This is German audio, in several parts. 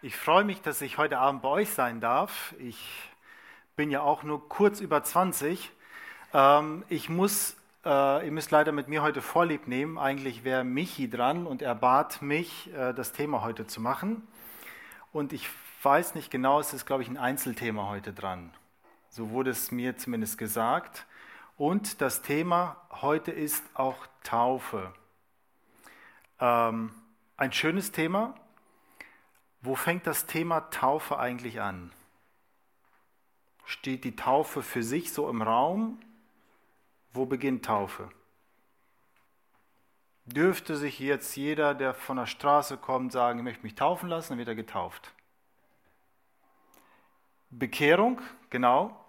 Ich freue mich, dass ich heute Abend bei euch sein darf. Ich bin ja auch nur kurz über 20. Ähm, ich muss, äh, ihr müsst leider mit mir heute Vorlieb nehmen. Eigentlich wäre Michi dran und er bat mich, äh, das Thema heute zu machen. Und ich weiß nicht genau, es ist, glaube ich, ein Einzelthema heute dran. So wurde es mir zumindest gesagt. Und das Thema heute ist auch Taufe. Ähm, ein schönes Thema. Wo fängt das Thema Taufe eigentlich an? Steht die Taufe für sich so im Raum? Wo beginnt Taufe? Dürfte sich jetzt jeder, der von der Straße kommt, sagen, ich möchte mich taufen lassen, dann wird er getauft. Bekehrung, genau.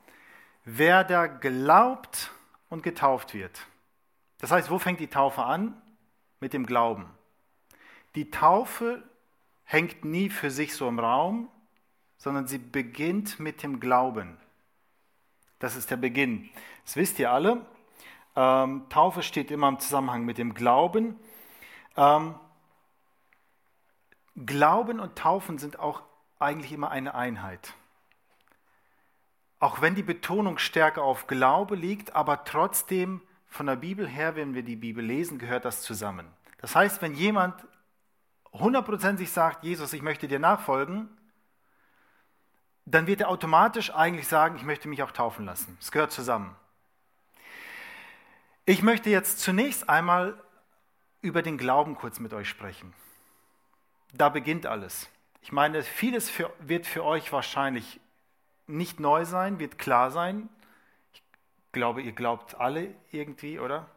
Wer da glaubt und getauft wird. Das heißt, wo fängt die Taufe an? Mit dem Glauben. Die Taufe hängt nie für sich so im Raum, sondern sie beginnt mit dem Glauben. Das ist der Beginn. Das wisst ihr alle. Ähm, Taufe steht immer im Zusammenhang mit dem Glauben. Ähm, Glauben und Taufen sind auch eigentlich immer eine Einheit. Auch wenn die Betonung stärker auf Glaube liegt, aber trotzdem von der Bibel her, wenn wir die Bibel lesen, gehört das zusammen. Das heißt, wenn jemand hundertprozentig sagt, Jesus, ich möchte dir nachfolgen, dann wird er automatisch eigentlich sagen, ich möchte mich auch taufen lassen. Es gehört zusammen. Ich möchte jetzt zunächst einmal über den Glauben kurz mit euch sprechen. Da beginnt alles. Ich meine, vieles für, wird für euch wahrscheinlich nicht neu sein, wird klar sein. Ich glaube, ihr glaubt alle irgendwie, oder?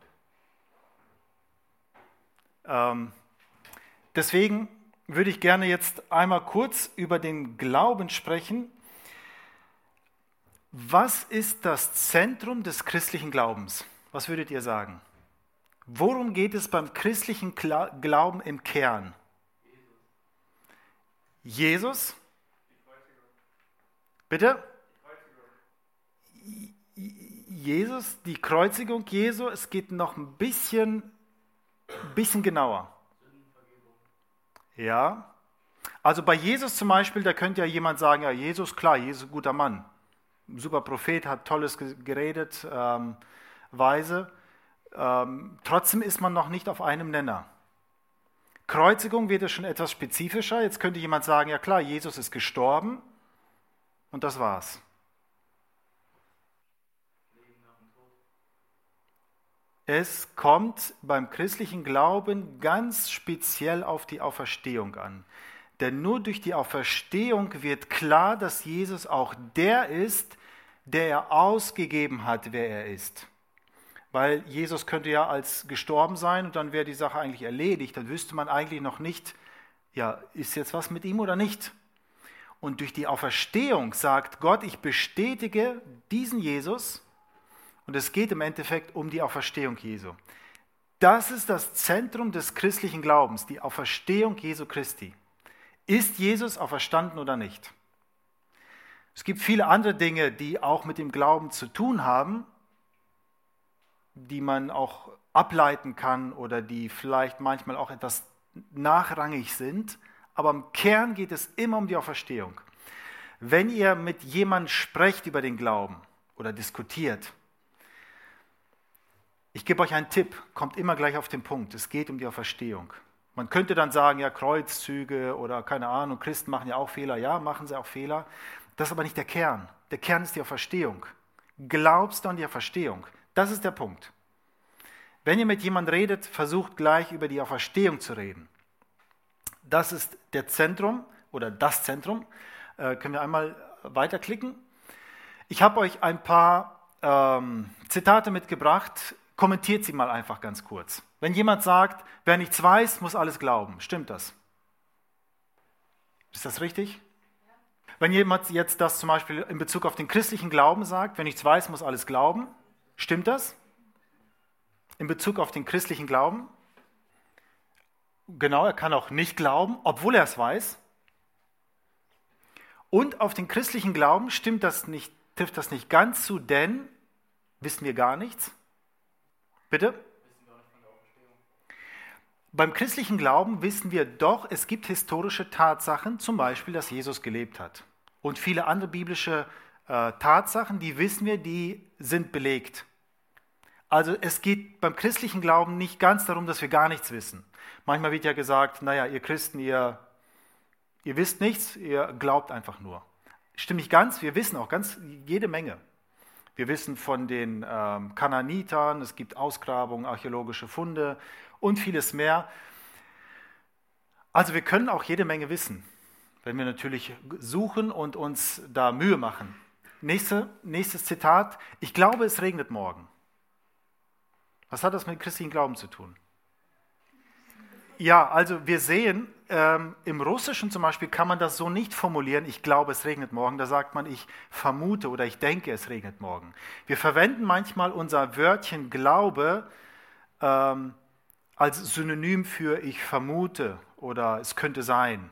Ähm, deswegen würde ich gerne jetzt einmal kurz über den Glauben sprechen. Was ist das Zentrum des christlichen Glaubens? Was würdet ihr sagen? Worum geht es beim christlichen Glauben im Kern? Jesus? Bitte? Jesus, die Kreuzigung Jesu, es geht noch ein bisschen, bisschen genauer. Ja. Also bei Jesus zum Beispiel, da könnte ja jemand sagen, ja, Jesus, klar, Jesus ist ein guter Mann. Super Prophet, hat Tolles geredet, ähm, weise. Ähm, trotzdem ist man noch nicht auf einem Nenner. Kreuzigung wird es schon etwas spezifischer. Jetzt könnte jemand sagen, ja klar, Jesus ist gestorben, und das war's. Es kommt beim christlichen Glauben ganz speziell auf die Auferstehung an. Denn nur durch die Auferstehung wird klar, dass Jesus auch der ist, der er ausgegeben hat, wer er ist. Weil Jesus könnte ja als gestorben sein und dann wäre die Sache eigentlich erledigt. Dann wüsste man eigentlich noch nicht, ja, ist jetzt was mit ihm oder nicht. Und durch die Auferstehung sagt Gott, ich bestätige diesen Jesus und es geht im Endeffekt um die Auferstehung Jesu. Das ist das Zentrum des christlichen Glaubens, die Auferstehung Jesu Christi. Ist Jesus auferstanden oder nicht? Es gibt viele andere Dinge, die auch mit dem Glauben zu tun haben, die man auch ableiten kann oder die vielleicht manchmal auch etwas nachrangig sind. Aber im Kern geht es immer um die Auferstehung. Wenn ihr mit jemandem sprecht über den Glauben oder diskutiert, ich gebe euch einen Tipp, kommt immer gleich auf den Punkt. Es geht um die Auferstehung. Man könnte dann sagen, ja, Kreuzzüge oder keine Ahnung, Christen machen ja auch Fehler. Ja, machen sie auch Fehler. Das ist aber nicht der Kern. Der Kern ist die Auferstehung. Glaubst du an die Auferstehung? Das ist der Punkt. Wenn ihr mit jemandem redet, versucht gleich über die Auferstehung zu reden. Das ist der Zentrum oder das Zentrum. Äh, können wir einmal weiterklicken. Ich habe euch ein paar ähm, Zitate mitgebracht. Kommentiert sie mal einfach ganz kurz. Wenn jemand sagt, wer nichts weiß, muss alles glauben. Stimmt das? Ist das richtig? Wenn jemand jetzt das zum Beispiel in Bezug auf den christlichen Glauben sagt, wer nichts weiß, muss alles glauben. Stimmt das? In Bezug auf den christlichen Glauben? Genau, er kann auch nicht glauben, obwohl er es weiß. Und auf den christlichen Glauben stimmt das nicht, trifft das nicht ganz zu, denn wissen wir gar nichts. Bitte? Beim christlichen Glauben wissen wir doch, es gibt historische Tatsachen, zum Beispiel, dass Jesus gelebt hat. Und viele andere biblische äh, Tatsachen, die wissen wir, die sind belegt. Also es geht beim christlichen Glauben nicht ganz darum, dass wir gar nichts wissen. Manchmal wird ja gesagt, naja, ihr Christen, ihr, ihr wisst nichts, ihr glaubt einfach nur. Stimmt nicht ganz, wir wissen auch ganz jede Menge. Wir wissen von den ähm, Kananitern, es gibt Ausgrabungen, archäologische Funde und vieles mehr. Also wir können auch jede Menge wissen, wenn wir natürlich suchen und uns da Mühe machen. Nächste, nächstes Zitat. Ich glaube, es regnet morgen. Was hat das mit christlichen Glauben zu tun? Ja, also wir sehen, ähm, im Russischen zum Beispiel kann man das so nicht formulieren, ich glaube, es regnet morgen. Da sagt man, ich vermute oder ich denke, es regnet morgen. Wir verwenden manchmal unser Wörtchen Glaube ähm, als Synonym für ich vermute oder es könnte sein.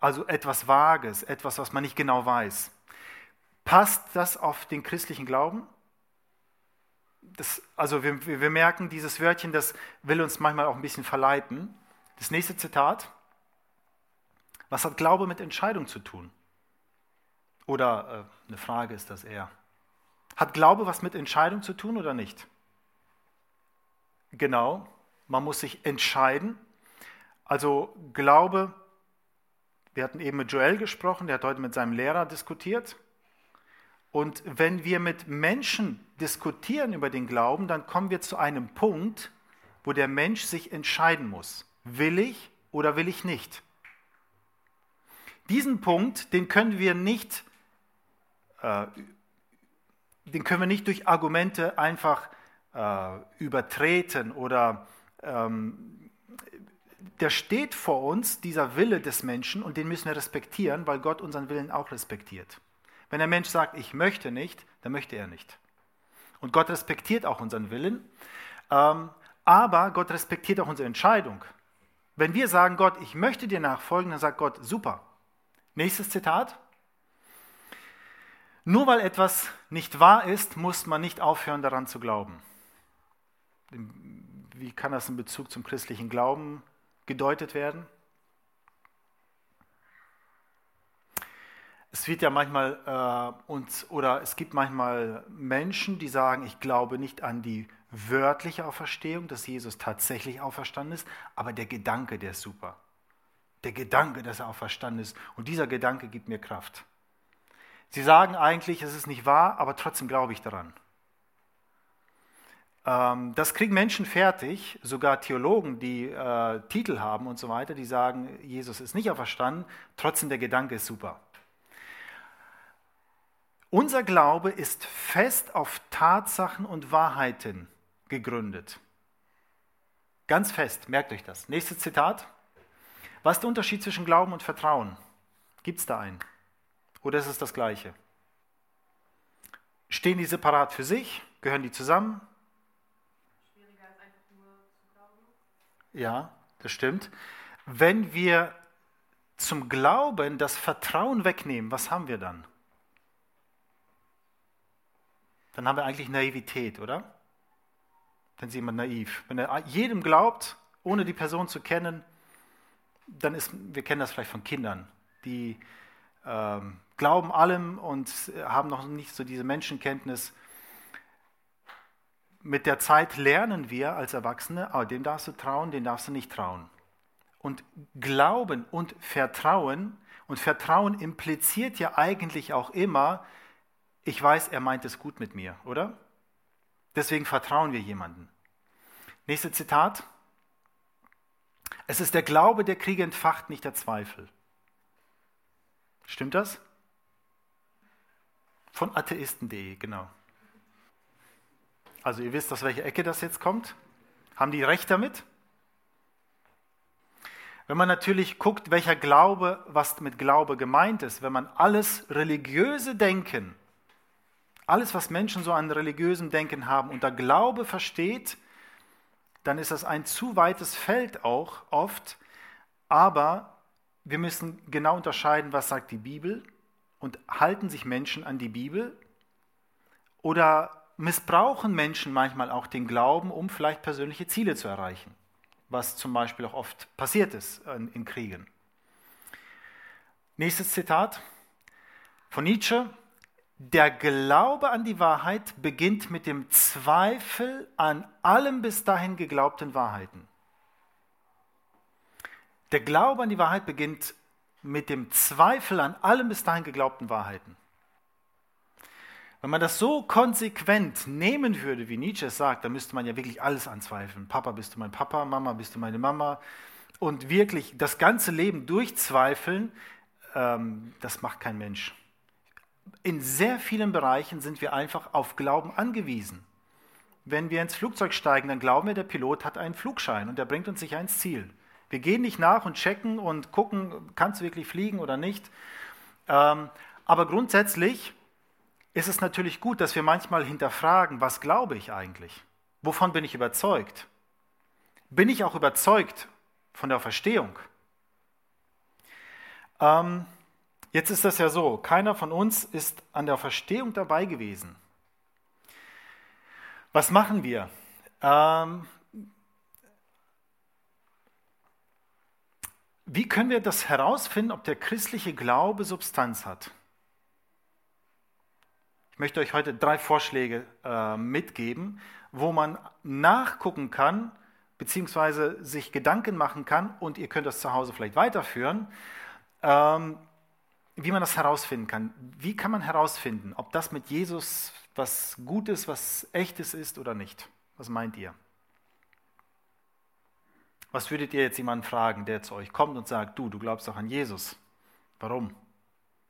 Also etwas Vages, etwas, was man nicht genau weiß. Passt das auf den christlichen Glauben? Das, also wir, wir merken, dieses Wörtchen, das will uns manchmal auch ein bisschen verleiten. Das nächste Zitat. Was hat Glaube mit Entscheidung zu tun? Oder äh, eine Frage ist das eher. Hat Glaube was mit Entscheidung zu tun oder nicht? Genau, man muss sich entscheiden. Also Glaube, wir hatten eben mit Joel gesprochen, der hat heute mit seinem Lehrer diskutiert. Und wenn wir mit Menschen diskutieren über den Glauben, dann kommen wir zu einem Punkt, wo der Mensch sich entscheiden muss. Will ich oder will ich nicht? Diesen Punkt, den können wir nicht, äh, den können wir nicht durch Argumente einfach äh, übertreten oder ähm, der steht vor uns, dieser Wille des Menschen, und den müssen wir respektieren, weil Gott unseren Willen auch respektiert. Wenn der Mensch sagt, ich möchte nicht, dann möchte er nicht. Und Gott respektiert auch unseren Willen, ähm, aber Gott respektiert auch unsere Entscheidung. Wenn wir sagen, Gott, ich möchte dir nachfolgen, dann sagt Gott, super. Nächstes Zitat. Nur weil etwas nicht wahr ist, muss man nicht aufhören daran zu glauben. Wie kann das in Bezug zum christlichen Glauben gedeutet werden? Es wird ja manchmal äh, uns oder es gibt manchmal Menschen, die sagen, ich glaube nicht an die wörtliche Auferstehung, dass Jesus tatsächlich auferstanden ist, aber der Gedanke, der ist super. Der Gedanke, dass er auferstanden ist. Und dieser Gedanke gibt mir Kraft. Sie sagen eigentlich, es ist nicht wahr, aber trotzdem glaube ich daran. Ähm, das kriegen Menschen fertig, sogar Theologen, die äh, Titel haben und so weiter, die sagen, Jesus ist nicht auferstanden, trotzdem der Gedanke ist super. Unser Glaube ist fest auf Tatsachen und Wahrheiten gegründet. Ganz fest, merkt euch das. Nächstes Zitat. Was ist der Unterschied zwischen Glauben und Vertrauen? Gibt es da einen? Oder ist es das gleiche? Stehen die separat für sich? Gehören die zusammen? Schwieriger als einfach nur zu glauben. Ja, das stimmt. Wenn wir zum Glauben das Vertrauen wegnehmen, was haben wir dann? Dann haben wir eigentlich Naivität, oder? Dann ist jemand naiv. Wenn er jedem glaubt, ohne die Person zu kennen, dann ist, wir kennen das vielleicht von Kindern, die ähm, glauben allem und haben noch nicht so diese Menschenkenntnis. Mit der Zeit lernen wir als Erwachsene, oh, dem darfst du trauen, dem darfst du nicht trauen. Und Glauben und Vertrauen, und Vertrauen impliziert ja eigentlich auch immer, ich weiß, er meint es gut mit mir, oder? Deswegen vertrauen wir jemanden. Nächstes Zitat. Es ist der Glaube, der Kriege entfacht, nicht der Zweifel. Stimmt das? Von atheisten.de, genau. Also ihr wisst, aus welcher Ecke das jetzt kommt. Haben die recht damit? Wenn man natürlich guckt, welcher Glaube, was mit Glaube gemeint ist, wenn man alles religiöse Denken alles, was Menschen so an religiösem Denken haben, unter Glaube versteht, dann ist das ein zu weites Feld auch oft. Aber wir müssen genau unterscheiden, was sagt die Bibel und halten sich Menschen an die Bibel oder missbrauchen Menschen manchmal auch den Glauben, um vielleicht persönliche Ziele zu erreichen. was zum Beispiel auch oft passiert ist in, Kriegen. Nächstes Zitat von Nietzsche. Der Glaube an die Wahrheit beginnt mit dem Zweifel an allem bis dahin geglaubten Wahrheiten. Der Glaube an die Wahrheit beginnt mit dem Zweifel an allem bis dahin geglaubten Wahrheiten. Wenn man das so konsequent nehmen würde, wie Nietzsche es sagt, dann müsste man ja wirklich alles anzweifeln. Papa, bist du mein Papa? Mama, bist du meine Mama? Und wirklich das ganze Leben durchzweifeln, ähm, das macht kein Mensch. In sehr vielen Bereichen sind wir einfach auf Glauben angewiesen. Wenn wir ins Flugzeug steigen, dann glauben wir, der Pilot hat einen Flugschein und der bringt uns sicher ins Ziel. Wir gehen nicht nach und checken und gucken, kannst du wirklich fliegen oder nicht. Ähm, aber grundsätzlich ist es natürlich gut, dass wir manchmal hinterfragen, was glaube ich eigentlich? Wovon bin ich überzeugt? Bin ich auch überzeugt von der Verstehung? Ähm, jetzt ist das ja so, keiner von uns ist an der Verstehung dabei gewesen. Was machen wir? Ähm, wie können wir das herausfinden, ob der christliche Glaube Substanz hat? Ich möchte euch heute drei Vorschläge äh, mitgeben, wo man nachgucken kann, beziehungsweise sich Gedanken machen kann, und ihr könnt das zu Hause vielleicht weiterführen, ähm, wie man das herausfinden kann. Wie kann man herausfinden, ob das mit Jesus was Gutes, was Echtes ist oder nicht? Was meint ihr? Was würdet ihr jetzt jemanden fragen, der zu euch kommt und sagt, du, du glaubst doch an Jesus? Warum?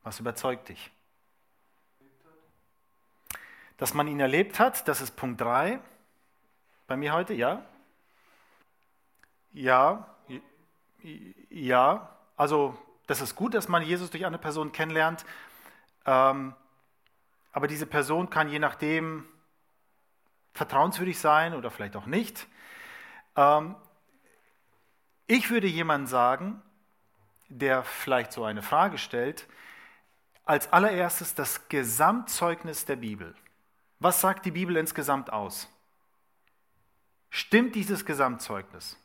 Was überzeugt dich? Dass man ihn erlebt hat, das ist Punkt 3. Bei mir heute, ja? Ja, ja. Also das ist gut, dass man Jesus durch eine Person kennenlernt. Ähm, aber diese Person kann je nachdem vertrauenswürdig sein oder vielleicht auch nicht. Ähm, ich würde jemandem sagen, der vielleicht so eine Frage stellt, als allererstes das Gesamtzeugnis der Bibel. Was sagt die Bibel insgesamt aus? Stimmt dieses Gesamtzeugnis?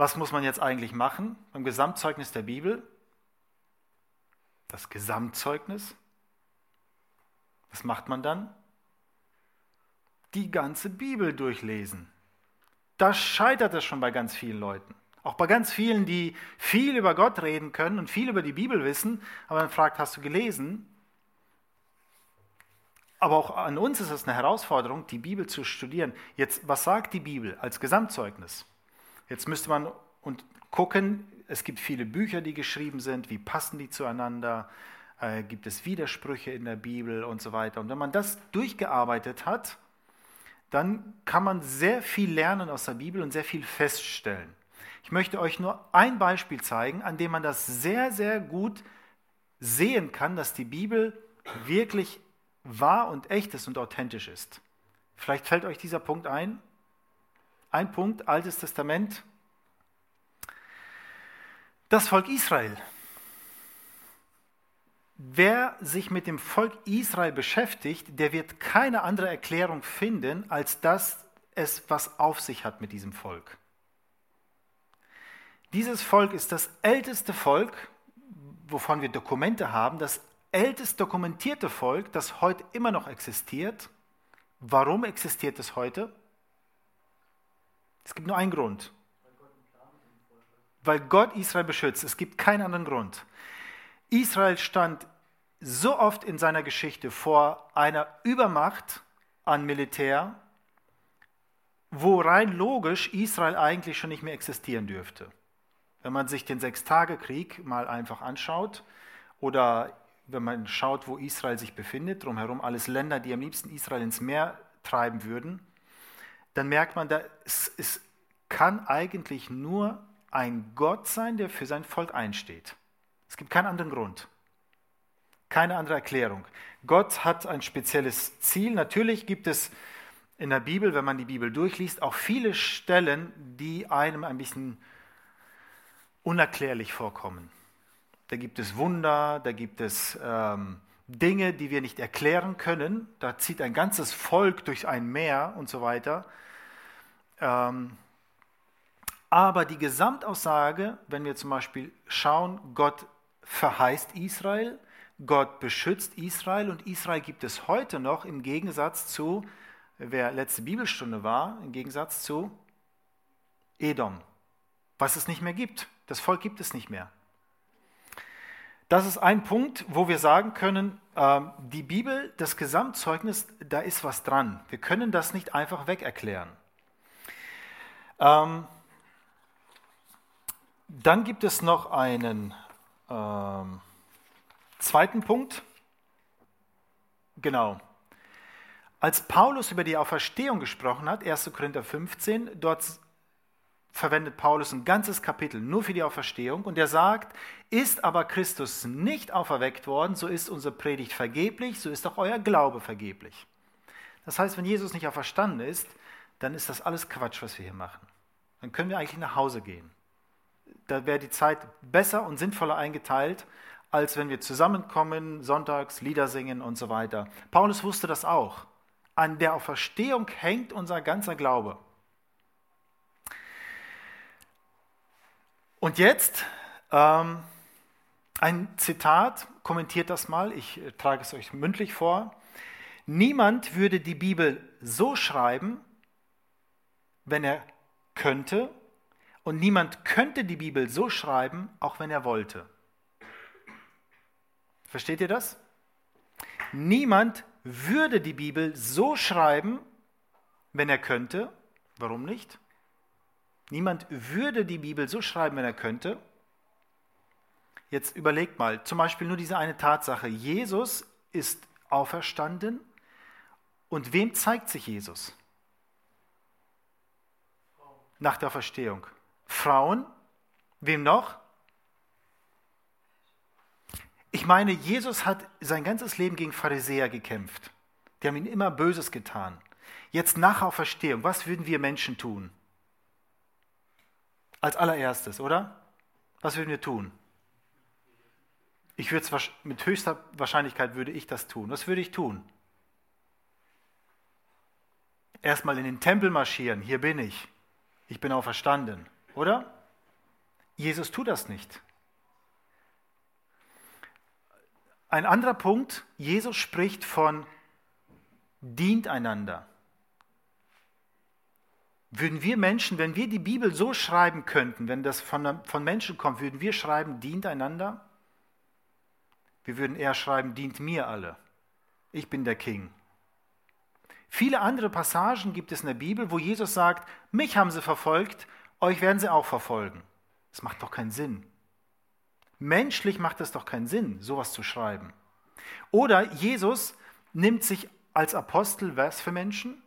Was muss man jetzt eigentlich machen beim Gesamtzeugnis der Bibel? Das Gesamtzeugnis. Was macht man dann? Die ganze Bibel durchlesen. Da scheitert es schon bei ganz vielen Leuten. Auch bei ganz vielen, die viel über Gott reden können und viel über die Bibel wissen, aber man fragt, hast du gelesen? Aber auch an uns ist es eine Herausforderung, die Bibel zu studieren. Jetzt, was sagt die Bibel als Gesamtzeugnis? Jetzt müsste man und gucken, es gibt viele Bücher, die geschrieben sind, wie passen die zueinander, äh, gibt es Widersprüche in der Bibel und so weiter. Und wenn man das durchgearbeitet hat, dann kann man sehr viel lernen aus der Bibel und sehr viel feststellen. Ich möchte euch nur ein Beispiel zeigen, an dem man das sehr, sehr gut sehen kann, dass die Bibel wirklich wahr und echt ist und authentisch ist. Vielleicht fällt euch dieser Punkt ein. Ein Punkt, Altes Testament. Das Volk Israel. Wer sich mit dem Volk Israel beschäftigt, der wird keine andere Erklärung finden, als dass es was auf sich hat mit diesem Volk. Dieses Volk ist das älteste Volk, wovon wir Dokumente haben, das ältest dokumentierte Volk, das heute immer noch existiert. Warum existiert es heute? Es gibt nur einen Grund. Weil Gott Israel beschützt. Es gibt keinen anderen Grund. Israel stand so oft in seiner Geschichte vor einer Übermacht an Militär, wo rein logisch Israel eigentlich schon nicht mehr existieren dürfte. Wenn man sich den Sechstagekrieg mal einfach anschaut oder wenn man schaut, wo Israel sich befindet, drumherum alles Länder, die am liebsten Israel ins Meer treiben würden, dann merkt man, da, es, kann eigentlich nur ein Gott sein, der für sein Volk einsteht. Es gibt keinen anderen Grund, keine andere Erklärung. Gott hat ein spezielles Ziel. Natürlich gibt es in der Bibel, wenn man die Bibel durchliest, auch viele Stellen, die einem ein bisschen unerklärlich vorkommen da gibt es Wunder, da gibt es ähm, Dinge, die wir nicht erklären können. Da zieht ein ganzes Volk durch ein Meer und so weiter. Ähm, aber die Gesamtaussage, wenn wir zum Beispiel schauen, Gott verheißt Israel, Gott beschützt Israel und Israel gibt es heute noch im Gegensatz zu, wer letzte Bibelstunde war, im Gegensatz zu Edom, was es nicht mehr gibt. Das Volk gibt es nicht mehr. Das ist ein Punkt, wo wir sagen können, ähm, die Bibel, das Gesamtzeugnis, da ist was dran. Wir können das nicht einfach weg erklären. Ähm, dann gibt es noch einen ähm, Zweiten Punkt. Genau. Als Paulus über die Auferstehung gesprochen hat, 1. Korinther 15, dort verwendet Paulus ein ganzes Kapitel nur für die Auferstehung und er sagt, ist aber Christus nicht auferweckt worden, so ist unsere Predigt vergeblich, so ist auch euer Glaube vergeblich. Das heißt, wenn Jesus nicht auferstanden ist, dann ist das alles Quatsch, was wir hier machen. Dann können wir eigentlich nach Hause gehen. Da wäre die Zeit besser und sinnvoller eingeteilt, als wenn wir zusammenkommen, sonntags Lieder singen und so weiter. Paulus wusste das auch. An der Auferstehung hängt unser ganzer Glaube. Und jetzt ähm, ein Zitat, kommentiert das mal, ich trage es euch mündlich vor. Niemand würde die Bibel so schreiben, wenn er könnte, und niemand könnte die Bibel so schreiben, auch wenn er wollte. Versteht ihr das? Niemand würde die Bibel so schreiben, wenn er könnte. Warum nicht? Niemand würde die Bibel so schreiben, wenn er könnte. Jetzt überlegt mal, zum Beispiel nur diese eine Tatsache. Jesus ist auferstanden. Und wem zeigt sich Jesus? Nach der Verstehung. Frauen. Wem noch? Ich meine, Jesus hat sein ganzes Leben gegen Pharisäer gekämpft. Die haben ihm immer Böses getan. Jetzt nach Auferstehung, was würden wir Menschen tun? Als allererstes, oder? Was würden wir tun? Ich würde es mit höchster Wahrscheinlichkeit würde ich das tun. Was würde ich tun? Erstmal in den Tempel marschieren. Hier bin ich. Ich bin auferstanden, oder? Jesus tut das nicht. Ein anderer Punkt, Jesus spricht von dient einander. Würden wir Menschen, wenn wir die Bibel so schreiben könnten, wenn das von, von Menschen kommt, würden wir schreiben, dient einander? Wir würden eher schreiben, dient mir alle. Ich bin der King. Viele andere Passagen gibt es in der Bibel, wo Jesus sagt, mich haben sie verfolgt, euch werden sie auch verfolgen. Das macht doch keinen Sinn. Menschlich macht es doch keinen Sinn, sowas zu schreiben. Oder Jesus nimmt sich als Apostel was für Menschen?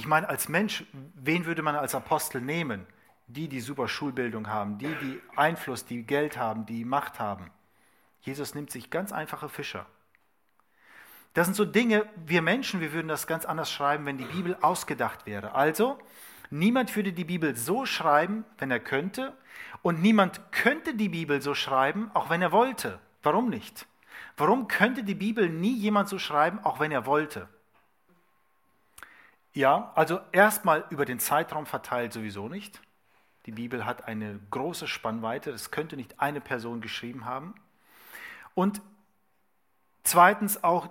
Ich meine, als Mensch, wen würde man als Apostel nehmen? Die, die super Schulbildung haben, die, die Einfluss, die Geld haben, die Macht haben. Jesus nimmt sich ganz einfache Fischer. Das sind so Dinge, wir Menschen, wir würden das ganz anders schreiben, wenn die Bibel ausgedacht wäre. Also, Niemand würde die Bibel so schreiben, wenn er könnte, und niemand könnte die Bibel so schreiben, auch wenn er wollte. Warum nicht? Warum könnte die Bibel nie jemand so schreiben, auch wenn er wollte? Ja, also erstmal über den Zeitraum verteilt sowieso nicht. Die Bibel hat eine große Spannweite, es könnte nicht eine Person geschrieben haben. Und zweitens auch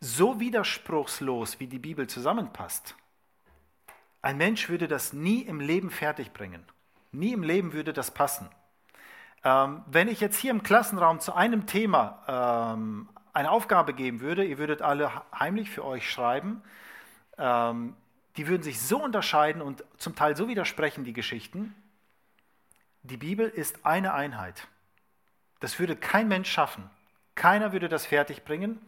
so widerspruchslos, wie die Bibel zusammenpasst. Ein Mensch würde das nie im Leben fertigbringen. Nie im Leben würde das passen. Ähm, wenn ich jetzt hier im Klassenraum zu einem Thema ähm, eine Aufgabe geben würde, ihr würdet alle heimlich für euch schreiben, ähm, die würden sich so unterscheiden und zum Teil so widersprechen, die Geschichten. Die Bibel ist eine Einheit. Das würde kein Mensch schaffen. Keiner würde das fertigbringen.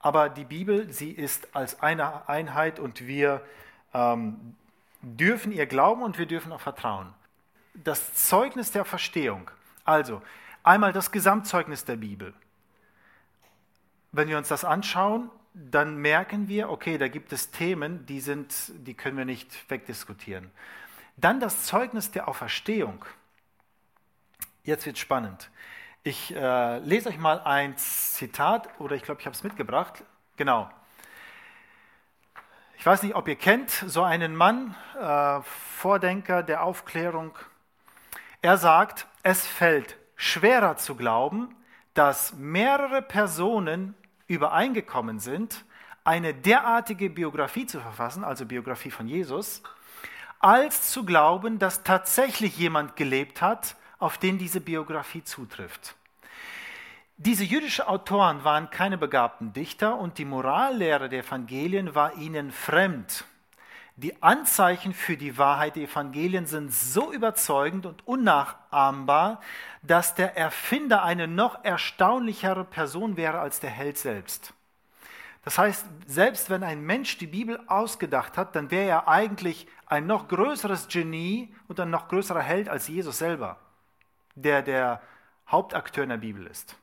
Aber die Bibel, sie ist als eine Einheit und wir ähm, dürfen ihr glauben und wir dürfen auch vertrauen. Das Zeugnis der Verstehung. Also einmal das Gesamtzeugnis der Bibel. Wenn wir uns das anschauen, dann merken wir, okay, da gibt es Themen, die, sind, die können wir nicht wegdiskutieren. Dann das Zeugnis der Auferstehung. Jetzt wird spannend. Ich äh, lese euch mal ein Zitat, oder ich glaube, ich habe es mitgebracht. Genau. Ich weiß nicht, ob ihr kennt so einen Mann, äh, Vordenker der Aufklärung. Er sagt, es fällt schwerer zu glauben, dass mehrere Personen übereingekommen sind, eine derartige Biografie zu verfassen, also Biografie von Jesus, als zu glauben, dass tatsächlich jemand gelebt hat, auf den diese Biografie zutrifft. Diese jüdischen Autoren waren keine begabten Dichter und die Morallehre der Evangelien war ihnen fremd. Die Anzeichen für die Wahrheit der Evangelien sind so überzeugend und unnachahmbar, dass der Erfinder eine noch erstaunlichere Person wäre als der Held selbst. Das heißt, selbst wenn ein Mensch die Bibel ausgedacht hat, dann wäre er eigentlich ein noch größeres Genie und ein noch größerer Held als Jesus selber, der der Hauptakteur in der Bibel ist.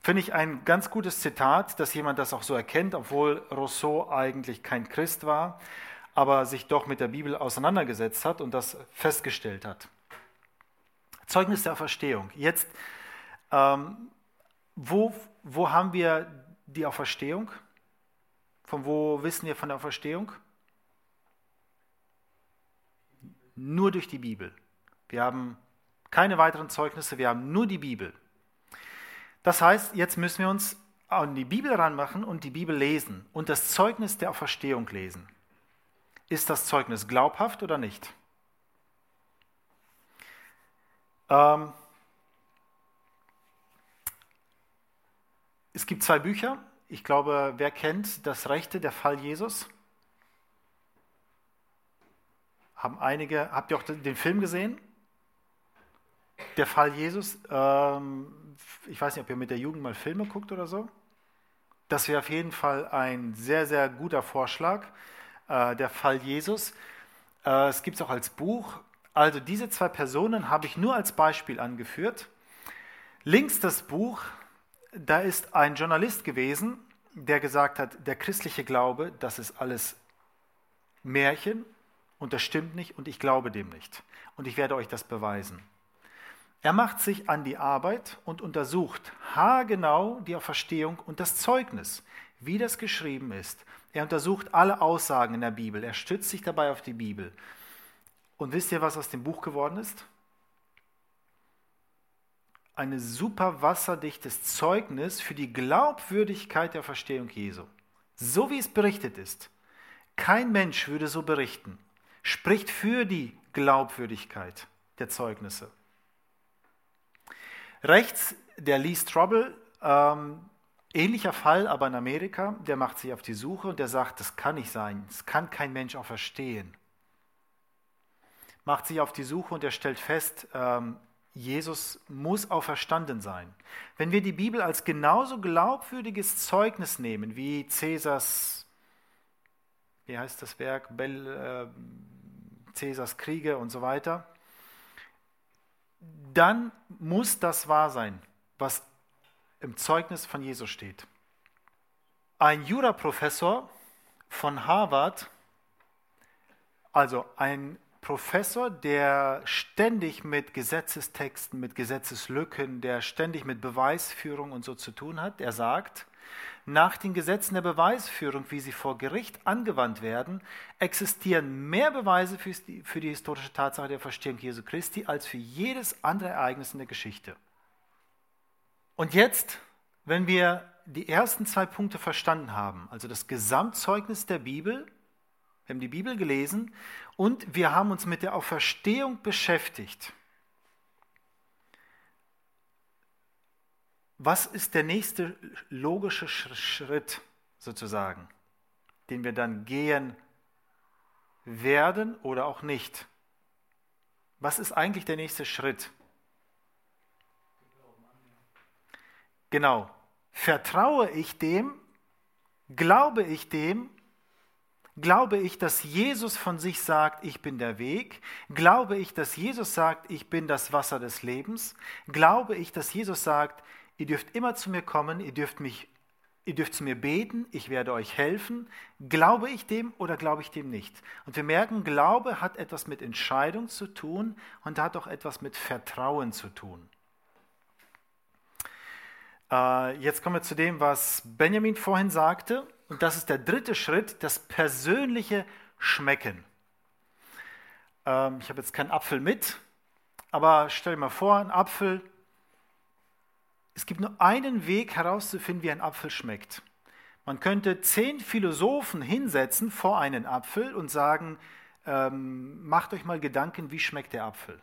Finde ich ein ganz gutes Zitat, dass jemand das auch so erkennt, obwohl Rousseau eigentlich kein Christ war, aber sich doch mit der Bibel auseinandergesetzt hat und das festgestellt hat. Zeugnis der Auferstehung. Jetzt, ähm, wo, wo haben wir die Auferstehung? Von wo wissen wir von der Auferstehung? Nur durch die Bibel. Wir haben keine weiteren Zeugnisse, wir haben nur die Bibel. Das heißt, jetzt müssen wir uns an die Bibel ranmachen und die Bibel lesen und das Zeugnis der Auferstehung lesen. Ist das Zeugnis glaubhaft oder nicht? Ähm, es gibt zwei Bücher. Ich glaube, wer kennt das Rechte, der Fall Jesus? Haben einige, habt ihr auch den Film gesehen? Der Fall Jesus. Ähm, ich weiß nicht, ob ihr mit der Jugend mal Filme guckt oder so. Das wäre auf jeden Fall ein sehr, sehr guter Vorschlag. Äh, der Fall Jesus. Äh, es gibt es auch als Buch. Also diese zwei Personen habe ich nur als Beispiel angeführt. Links das Buch, da ist ein Journalist gewesen, der gesagt hat, der christliche Glaube, das ist alles Märchen und das stimmt nicht und ich glaube dem nicht. Und ich werde euch das beweisen. Er macht sich an die Arbeit und untersucht haargenau die Auferstehung und das Zeugnis, wie das geschrieben ist. Er untersucht alle Aussagen in der Bibel. Er stützt sich dabei auf die Bibel. Und wisst ihr, was aus dem Buch geworden ist? Ein super wasserdichtes Zeugnis für die Glaubwürdigkeit der Verstehung Jesu. So wie es berichtet ist. Kein Mensch würde so berichten. Spricht für die Glaubwürdigkeit der Zeugnisse. Rechts der Lee Strobel, ähm, ähnlicher Fall, aber in Amerika, der macht sich auf die Suche und der sagt, das kann nicht sein, das kann kein Mensch auch verstehen. Macht sich auf die Suche und er stellt fest, ähm, Jesus muss auferstanden sein. Wenn wir die Bibel als genauso glaubwürdiges Zeugnis nehmen wie Cäsars, wie heißt das Werk, Bell, äh, Cäsars Kriege und so weiter, dann muss das wahr sein, was im Zeugnis von Jesus steht. Ein Juraprofessor von Harvard, also ein Professor, der ständig mit Gesetzestexten, mit Gesetzeslücken, der ständig mit Beweisführung und so zu tun hat, der sagt, nach den Gesetzen der Beweisführung, wie sie vor Gericht angewandt werden, existieren mehr Beweise für die, für die historische Tatsache der Verstehung Jesu Christi als für jedes andere Ereignis in der Geschichte. Und jetzt, wenn wir die ersten zwei Punkte verstanden haben, also das Gesamtzeugnis der Bibel, wir haben die Bibel gelesen und wir haben uns mit der Auferstehung beschäftigt. Was ist der nächste logische Schritt sozusagen, den wir dann gehen werden oder auch nicht? Was ist eigentlich der nächste Schritt? Genau. Vertraue ich dem? Glaube ich dem? Glaube ich, dass Jesus von sich sagt, ich bin der Weg? Glaube ich, dass Jesus sagt, ich bin das Wasser des Lebens? Glaube ich, dass Jesus sagt, ihr dürft immer zu mir kommen, ihr dürft mich ihr dürft zu mir beten, ich werde euch helfen. Glaube ich dem oder glaube ich dem nicht? Und wir merken, Glaube hat etwas mit Entscheidung zu tun und hat auch etwas mit Vertrauen zu tun. Äh, jetzt kommen wir zu dem, was Benjamin vorhin sagte. Und das ist der dritte Schritt, das persönliche Schmecken. Ähm, ich habe jetzt keinen Apfel mit, aber stell dir mal vor, ein Apfel. Es gibt nur einen Weg herauszufinden, wie ein Apfel schmeckt. Man könnte zehn Philosophen hinsetzen vor einen Apfel und sagen, ähm, macht euch mal Gedanken, wie schmeckt der Apfel.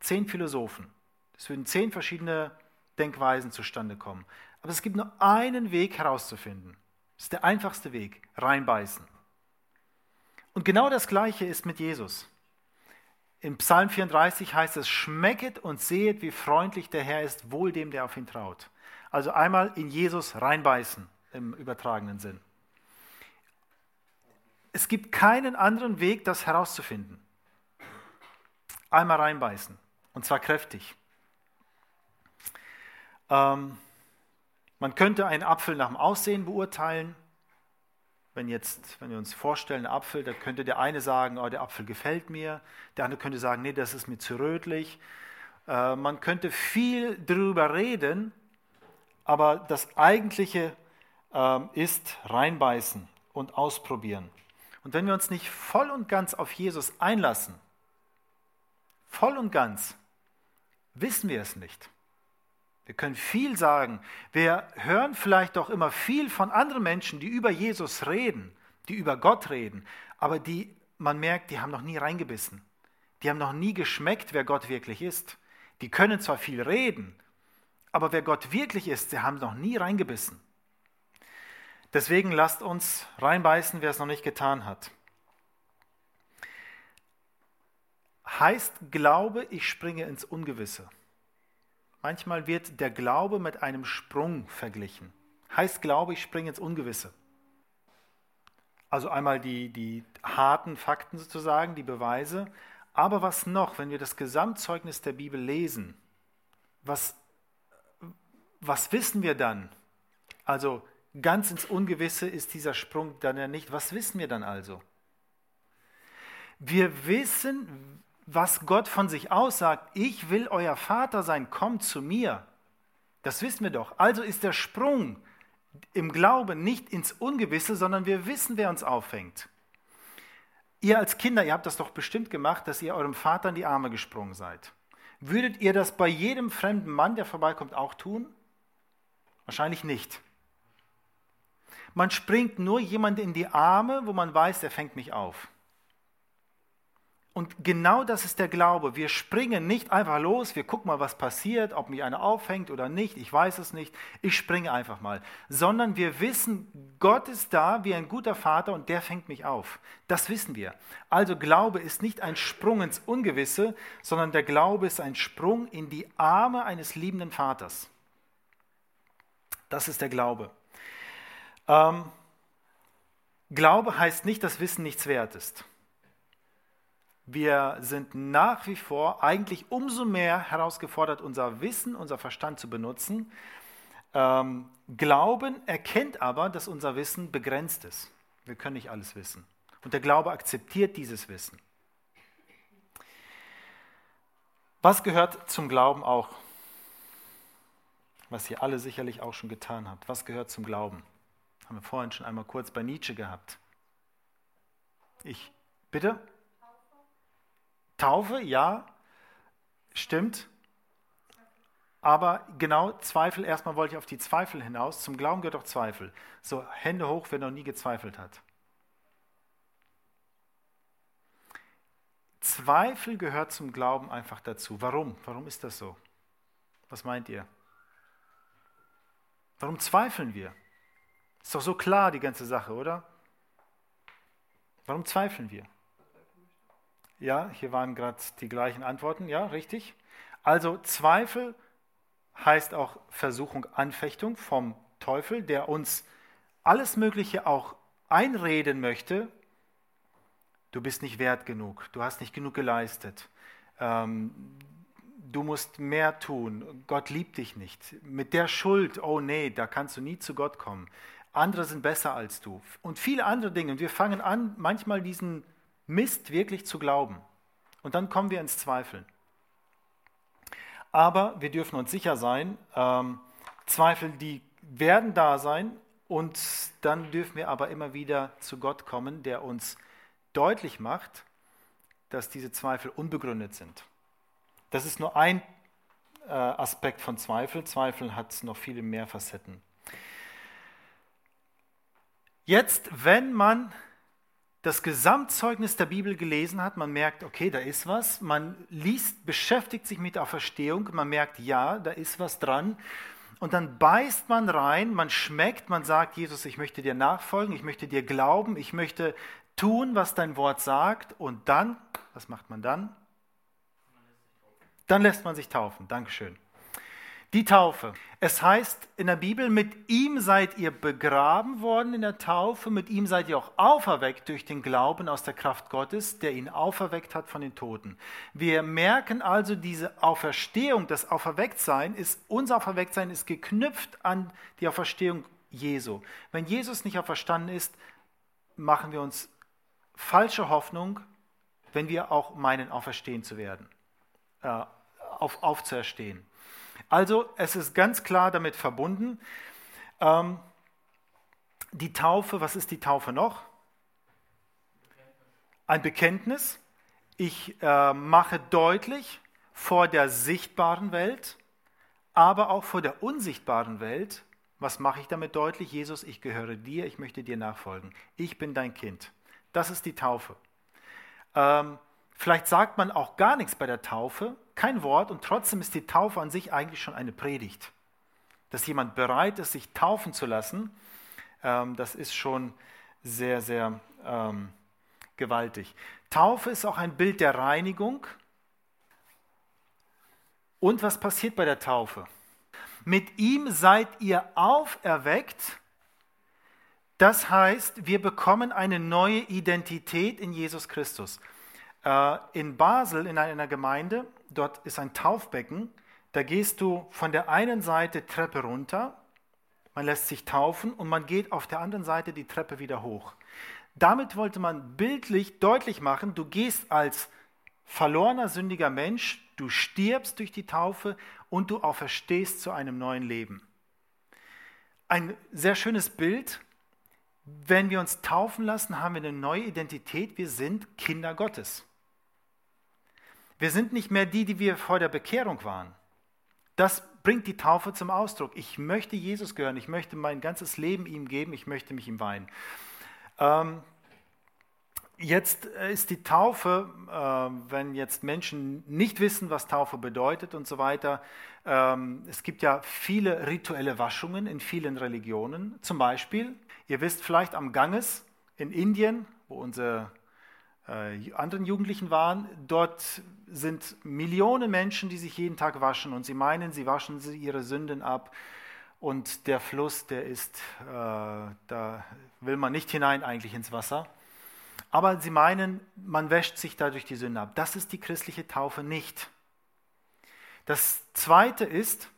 Zehn Philosophen. Es würden zehn verschiedene Denkweisen zustande kommen. Aber es gibt nur einen Weg herauszufinden. Das ist der einfachste Weg, reinbeißen. Und genau das Gleiche ist mit Jesus. Im Psalm 34 heißt es, schmecket und sehet, wie freundlich der Herr ist, wohl dem, der auf ihn traut. Also einmal in Jesus reinbeißen im übertragenen Sinn. Es gibt keinen anderen Weg, das herauszufinden. Einmal reinbeißen und zwar kräftig. Ähm, man könnte einen Apfel nach dem Aussehen beurteilen. Wenn, jetzt, wenn wir uns vorstellen, Apfel, da könnte der eine sagen, oh, der Apfel gefällt mir, der andere könnte sagen, nee, das ist mir zu rötlich. Äh, man könnte viel darüber reden, aber das Eigentliche äh, ist reinbeißen und ausprobieren. Und wenn wir uns nicht voll und ganz auf Jesus einlassen, voll und ganz, wissen wir es nicht. Wir können viel sagen. Wir hören vielleicht auch immer viel von anderen Menschen, die über Jesus reden, die über Gott reden, aber die, man merkt, die haben noch nie reingebissen. Die haben noch nie geschmeckt, wer Gott wirklich ist. Die können zwar viel reden, aber wer Gott wirklich ist, sie haben noch nie reingebissen. Deswegen lasst uns reinbeißen, wer es noch nicht getan hat. Heißt Glaube, ich springe ins Ungewisse. Manchmal wird der Glaube mit einem Sprung verglichen. Heißt Glaube, ich springe ins Ungewisse. Also einmal die, die harten Fakten sozusagen, die Beweise. Aber was noch, wenn wir das Gesamtzeugnis der Bibel lesen, was, was wissen wir dann? Also ganz ins Ungewisse ist dieser Sprung dann ja nicht. Was wissen wir dann also? Wir wissen, was Gott von sich aussagt, ich will euer Vater sein, kommt zu mir. Das wissen wir doch. Also ist der Sprung im Glauben nicht ins Ungewisse, sondern wir wissen, wer uns auffängt. Ihr als Kinder, ihr habt das doch bestimmt gemacht, dass ihr eurem Vater in die Arme gesprungen seid. Würdet ihr das bei jedem fremden Mann, der vorbeikommt, auch tun? Wahrscheinlich nicht. Man springt nur jemand in die Arme, wo man weiß, er fängt mich auf. Und genau das ist der Glaube. Wir springen nicht einfach los, wir gucken mal, was passiert, ob mich einer aufhängt oder nicht, ich weiß es nicht, ich springe einfach mal. Sondern wir wissen, Gott ist da wie ein guter Vater und der fängt mich auf. Das wissen wir. Also Glaube ist nicht ein Sprung ins Ungewisse, sondern der Glaube ist ein Sprung in die Arme eines liebenden Vaters. Das ist der Glaube. Ähm, Glaube heißt nicht, dass Wissen nichts wert ist. Wir sind nach wie vor eigentlich umso mehr herausgefordert, unser Wissen, unser Verstand zu benutzen. Ähm, Glauben erkennt aber, dass unser Wissen begrenzt ist. Wir können nicht alles wissen. Und der Glaube akzeptiert dieses Wissen. Was gehört zum Glauben auch? Was ihr alle sicherlich auch schon getan habt. Was gehört zum Glauben? Haben wir vorhin schon einmal kurz bei Nietzsche gehabt. Ich, bitte? Taufe, ja, stimmt. Aber genau, Zweifel, erstmal wollte ich auf die Zweifel hinaus. Zum Glauben gehört auch Zweifel. So, Hände hoch, wer noch nie gezweifelt hat. Zweifel gehört zum Glauben einfach dazu. Warum? Warum ist das so? Was meint ihr? Warum zweifeln wir? Ist doch so klar die ganze Sache, oder? Warum zweifeln wir? Ja, hier waren gerade die gleichen Antworten. Ja, richtig. Also Zweifel heißt auch Versuchung, Anfechtung vom Teufel, der uns alles Mögliche auch einreden möchte. Du bist nicht wert genug, du hast nicht genug geleistet, ähm, du musst mehr tun, Gott liebt dich nicht. Mit der Schuld, oh nee, da kannst du nie zu Gott kommen. Andere sind besser als du. Und viele andere Dinge. Und wir fangen an, manchmal diesen Mist wirklich zu glauben. Und dann kommen wir ins Zweifeln. Aber wir dürfen uns sicher sein, ähm, Zweifel, die werden da sein und dann dürfen wir aber immer wieder zu Gott kommen, der uns deutlich macht, dass diese Zweifel unbegründet sind. Das ist nur ein äh, Aspekt von Zweifel. Zweifel hat noch viele mehr Facetten. Jetzt, wenn man das Gesamtzeugnis der Bibel gelesen hat, man merkt, okay, da ist was, man liest, beschäftigt sich mit der Auferstehung, man merkt, ja, da ist was dran. Und dann beißt man rein, man schmeckt, man sagt, Jesus, ich möchte dir nachfolgen, ich möchte dir glauben, ich möchte tun, was dein Wort sagt. Und dann, was macht man dann? Dann lässt man sich taufen. Dankeschön. Die Taufe. Es heißt in der Bibel, mit ihm seid ihr begraben worden in der Taufe, mit ihm seid ihr auch auferweckt durch den Glauben aus der Kraft Gottes, der ihn auferweckt hat von den Toten. Wir merken also diese Auferstehung, das Auferwecktsein ist, unser Auferwecktsein ist geknüpft an die Auferstehung Jesu. Wenn Jesus nicht auferstanden ist, machen wir uns falsche Hoffnung, wenn wir auch meinen, auferstehen zu werden, äh, auf, aufzuerstehen. Also es ist ganz klar damit verbunden. Ähm, die Taufe, was ist die Taufe noch? Ein Bekenntnis. Ich äh, mache deutlich vor der sichtbaren Welt, aber auch vor der unsichtbaren Welt. Was mache ich damit deutlich? Jesus, ich gehöre dir, ich möchte dir nachfolgen. Ich bin dein Kind. Das ist die Taufe. Ähm, vielleicht sagt man auch gar nichts bei der Taufe, kein Wort und trotzdem ist die Taufe an sich eigentlich schon eine Predigt. Dass jemand bereit ist, sich taufen zu lassen, ähm, das ist schon sehr, sehr ähm, gewaltig. Taufe ist auch ein Bild der Reinigung. Und was passiert bei der Taufe? Mit ihm seid ihr auferweckt. Das heißt, wir bekommen eine neue Identität in Jesus Christus. Äh, in Basel, in einer Gemeinde, dort ist ein Taufbecken. Da gehst du von der einen Seite Treppe runter, man lässt sich taufen und man geht auf der anderen Seite die Treppe wieder hoch. Damit wollte man bildlich deutlich machen, du gehst als verlorener, sündiger Mensch, du stirbst durch die Taufe und du auferstehst zu einem neuen Leben. Ein sehr schönes Bild. Wenn wir uns taufen lassen, haben wir eine neue Identität. Wir sind Kinder Gottes. Wir sind nicht mehr die, die wir vor der Bekehrung waren. Das bringt die Taufe zum Ausdruck. Ich möchte Jesus gehören, ich möchte mein ganzes Leben ihm geben, ich möchte mich ihm weihen. Ähm, jetzt ist die Taufe, äh, wenn jetzt Menschen nicht wissen, was Taufe bedeutet und so weiter, ähm, es gibt ja viele rituelle Waschungen in vielen Religionen. Zum Beispiel, ihr wisst vielleicht am Ganges in Indien, wo unsere äh, anderen Jugendlichen waren. Dort sind Millionen Menschen, die sich jeden Tag waschen und sie meinen, sie waschen ihre Sünden ab. Und der Fluss, der ist, äh, da will man nicht hinein eigentlich ins Wasser. Aber sie meinen, man wäscht sich dadurch die Sünde ab. Das ist die christliche Taufe nicht. Das Zweite ist,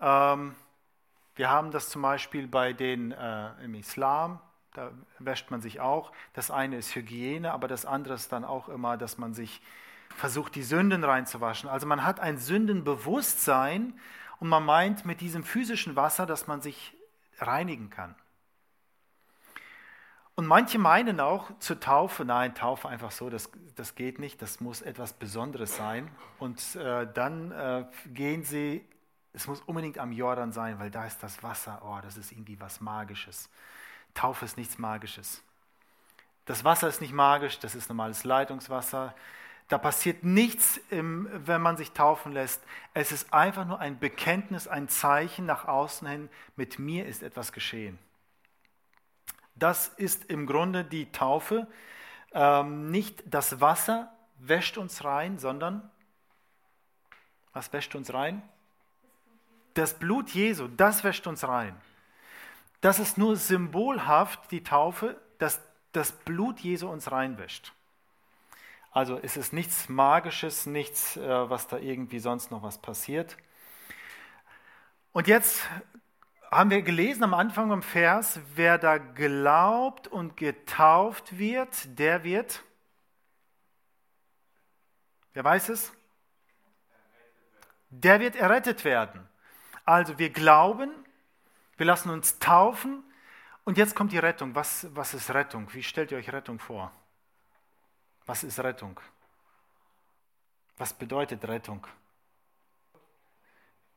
ähm, wir haben das zum Beispiel bei den äh, im Islam, da wäscht man sich auch. Das eine ist Hygiene, aber das andere ist dann auch immer, dass man sich versucht, die Sünden reinzuwaschen. Also man hat ein Sündenbewusstsein und man meint mit diesem physischen Wasser, dass man sich reinigen kann. Und manche meinen auch zur Taufe, nein, Taufe einfach so, das, das geht nicht, das muss etwas Besonderes sein. Und äh, dann äh, gehen sie, es muss unbedingt am Jordan sein, weil da ist das Wasser, oh, das ist irgendwie was Magisches. Taufe ist nichts Magisches. Das Wasser ist nicht magisch, das ist normales Leitungswasser. Da passiert nichts, wenn man sich taufen lässt. Es ist einfach nur ein Bekenntnis, ein Zeichen nach außen hin, mit mir ist etwas geschehen. Das ist im Grunde die Taufe. Ähm, nicht das Wasser wäscht uns rein, sondern was wäscht uns rein? Das Blut Jesu, das wäscht uns rein. Das ist nur symbolhaft, die Taufe, dass das Blut Jesu uns reinwäscht. Also es ist nichts Magisches, nichts, äh, was da irgendwie sonst noch was passiert. Und jetzt haben wir gelesen am Anfang im Vers, wer da glaubt und getauft wird, der wird, wer weiß es? Der wird errettet werden. Also wir glauben, wir lassen uns taufen und jetzt kommt die Rettung. Was, was ist Rettung? Wie stellt ihr euch Rettung vor? Was ist Rettung? Was bedeutet Rettung?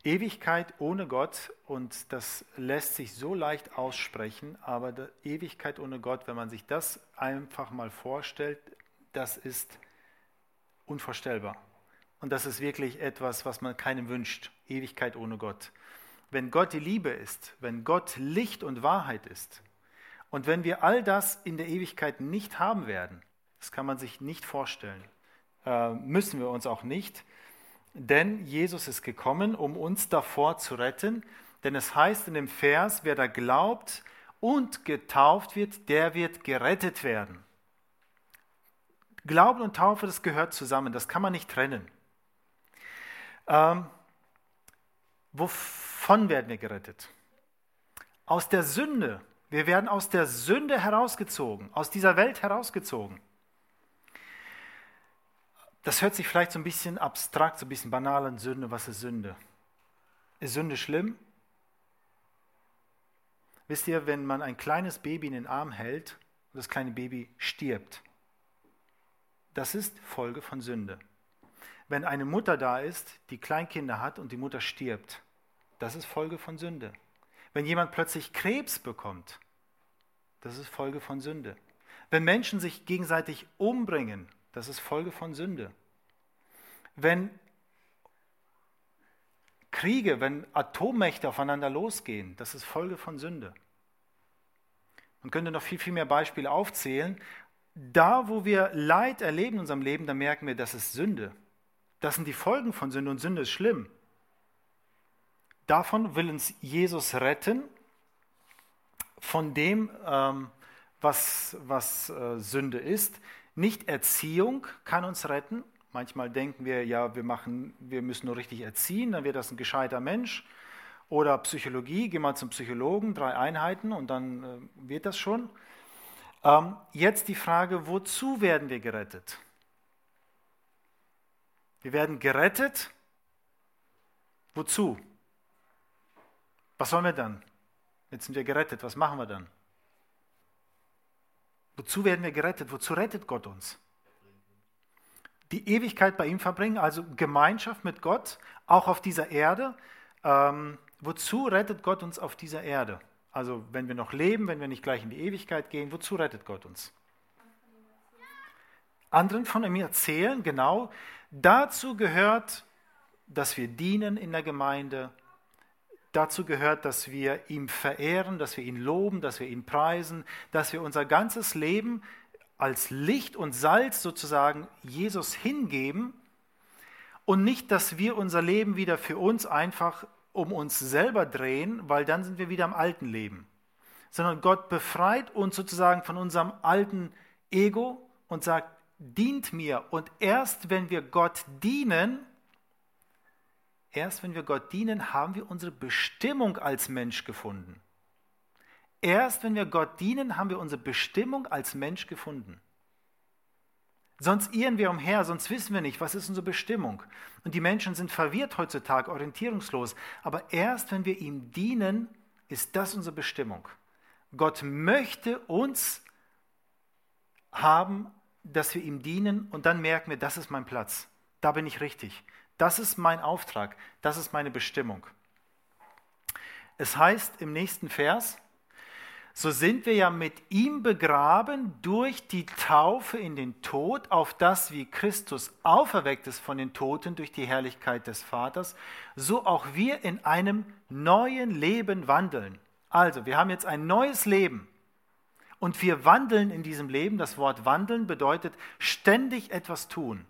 Ewigkeit ohne Gott, und das lässt sich so leicht aussprechen, aber Ewigkeit ohne Gott, wenn man sich das einfach mal vorstellt, das ist unvorstellbar. Und das ist wirklich etwas, was man keinem wünscht. Ewigkeit ohne Gott. Wenn Gott die Liebe ist, wenn Gott Licht und Wahrheit ist, und wenn wir all das in der Ewigkeit nicht haben werden, das kann man sich nicht vorstellen, äh, müssen wir uns auch nicht, denn Jesus ist gekommen, um uns davor zu retten. Denn es heißt in dem Vers, wer da glaubt und getauft wird, der wird gerettet werden. Glauben und Taufe, das gehört zusammen, das kann man nicht trennen. Ähm, wovon werden wir gerettet? Aus der Sünde. Wir werden aus der Sünde herausgezogen, aus dieser Welt herausgezogen. Das hört sich vielleicht so ein bisschen abstrakt, so ein bisschen banal an Sünde. Was ist Sünde? Ist Sünde schlimm? Wisst ihr, wenn man ein kleines Baby in den Arm hält und das kleine Baby stirbt, das ist Folge von Sünde. Wenn eine Mutter da ist, die Kleinkinder hat und die Mutter stirbt, das ist Folge von Sünde. Wenn jemand plötzlich Krebs bekommt, das ist Folge von Sünde. Wenn Menschen sich gegenseitig umbringen das ist Folge von Sünde. Wenn Kriege, wenn Atommächte aufeinander losgehen, das ist Folge von Sünde. Man könnte noch viel, viel mehr Beispiele aufzählen. Da, wo wir Leid erleben in unserem Leben, da merken wir, das ist Sünde. Das sind die Folgen von Sünde und Sünde ist schlimm. Davon will uns Jesus retten, von dem, ähm, was, was äh, Sünde ist. Nicht Erziehung kann uns retten. Manchmal denken wir, ja, wir, machen, wir müssen nur richtig erziehen, dann wird das ein gescheiter Mensch. Oder Psychologie, geh mal zum Psychologen, drei Einheiten und dann äh, wird das schon. Ähm, jetzt die Frage, wozu werden wir gerettet? Wir werden gerettet. Wozu? Was sollen wir dann? Jetzt sind wir gerettet, was machen wir dann? Wozu werden wir gerettet? Wozu rettet Gott uns? Die Ewigkeit bei ihm verbringen, also Gemeinschaft mit Gott, auch auf dieser Erde. Ähm, wozu rettet Gott uns auf dieser Erde? Also wenn wir noch leben, wenn wir nicht gleich in die Ewigkeit gehen, wozu rettet Gott uns? Anderen von ihm erzählen, genau. Dazu gehört, dass wir dienen in der Gemeinde, Dazu gehört, dass wir ihn verehren, dass wir ihn loben, dass wir ihn preisen, dass wir unser ganzes Leben als Licht und Salz sozusagen Jesus hingeben und nicht, dass wir unser Leben wieder für uns einfach um uns selber drehen, weil dann sind wir wieder im alten Leben, sondern Gott befreit uns sozusagen von unserem alten Ego und sagt, dient mir. Und erst wenn wir Gott dienen, Erst wenn wir Gott dienen, haben wir unsere Bestimmung als Mensch gefunden. Erst wenn wir Gott dienen, haben wir unsere Bestimmung als Mensch gefunden. Sonst irren wir umher, sonst wissen wir nicht, was ist unsere Bestimmung. Und die Menschen sind verwirrt heutzutage, orientierungslos. Aber erst wenn wir ihm dienen, ist das unsere Bestimmung. Gott möchte uns haben, dass wir ihm dienen und dann merken wir, das ist mein Platz. Da bin ich richtig. Das ist mein Auftrag, das ist meine Bestimmung. Es heißt im nächsten Vers, so sind wir ja mit ihm begraben durch die Taufe in den Tod, auf das wie Christus auferweckt ist von den Toten durch die Herrlichkeit des Vaters, so auch wir in einem neuen Leben wandeln. Also, wir haben jetzt ein neues Leben und wir wandeln in diesem Leben. Das Wort wandeln bedeutet ständig etwas tun.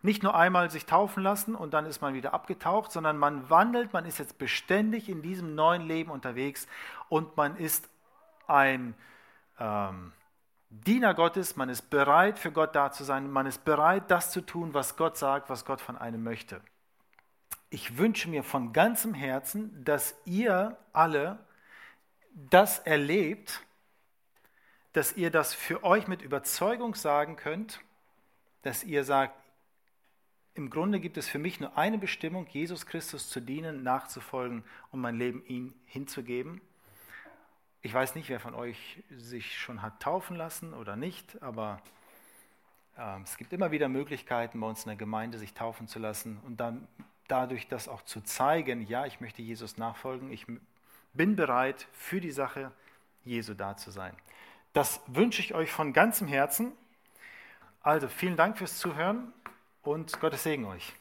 Nicht nur einmal sich taufen lassen und dann ist man wieder abgetaucht, sondern man wandelt, man ist jetzt beständig in diesem neuen Leben unterwegs und man ist ein ähm, Diener Gottes, man ist bereit für Gott da zu sein, man ist bereit, das zu tun, was Gott sagt, was Gott von einem möchte. Ich wünsche mir von ganzem Herzen, dass ihr alle das erlebt, dass ihr das für euch mit Überzeugung sagen könnt, dass ihr sagt, im Grunde gibt es für mich nur eine Bestimmung, Jesus Christus zu dienen, nachzufolgen und mein Leben ihm hinzugeben. Ich weiß nicht, wer von euch sich schon hat taufen lassen oder nicht, aber äh, es gibt immer wieder Möglichkeiten bei uns in der Gemeinde, sich taufen zu lassen und dann dadurch das auch zu zeigen, ja, ich möchte Jesus nachfolgen, ich bin bereit, für die Sache Jesu da zu sein. Das wünsche ich euch von ganzem Herzen. Also vielen Dank fürs Zuhören und Gottes Segen euch.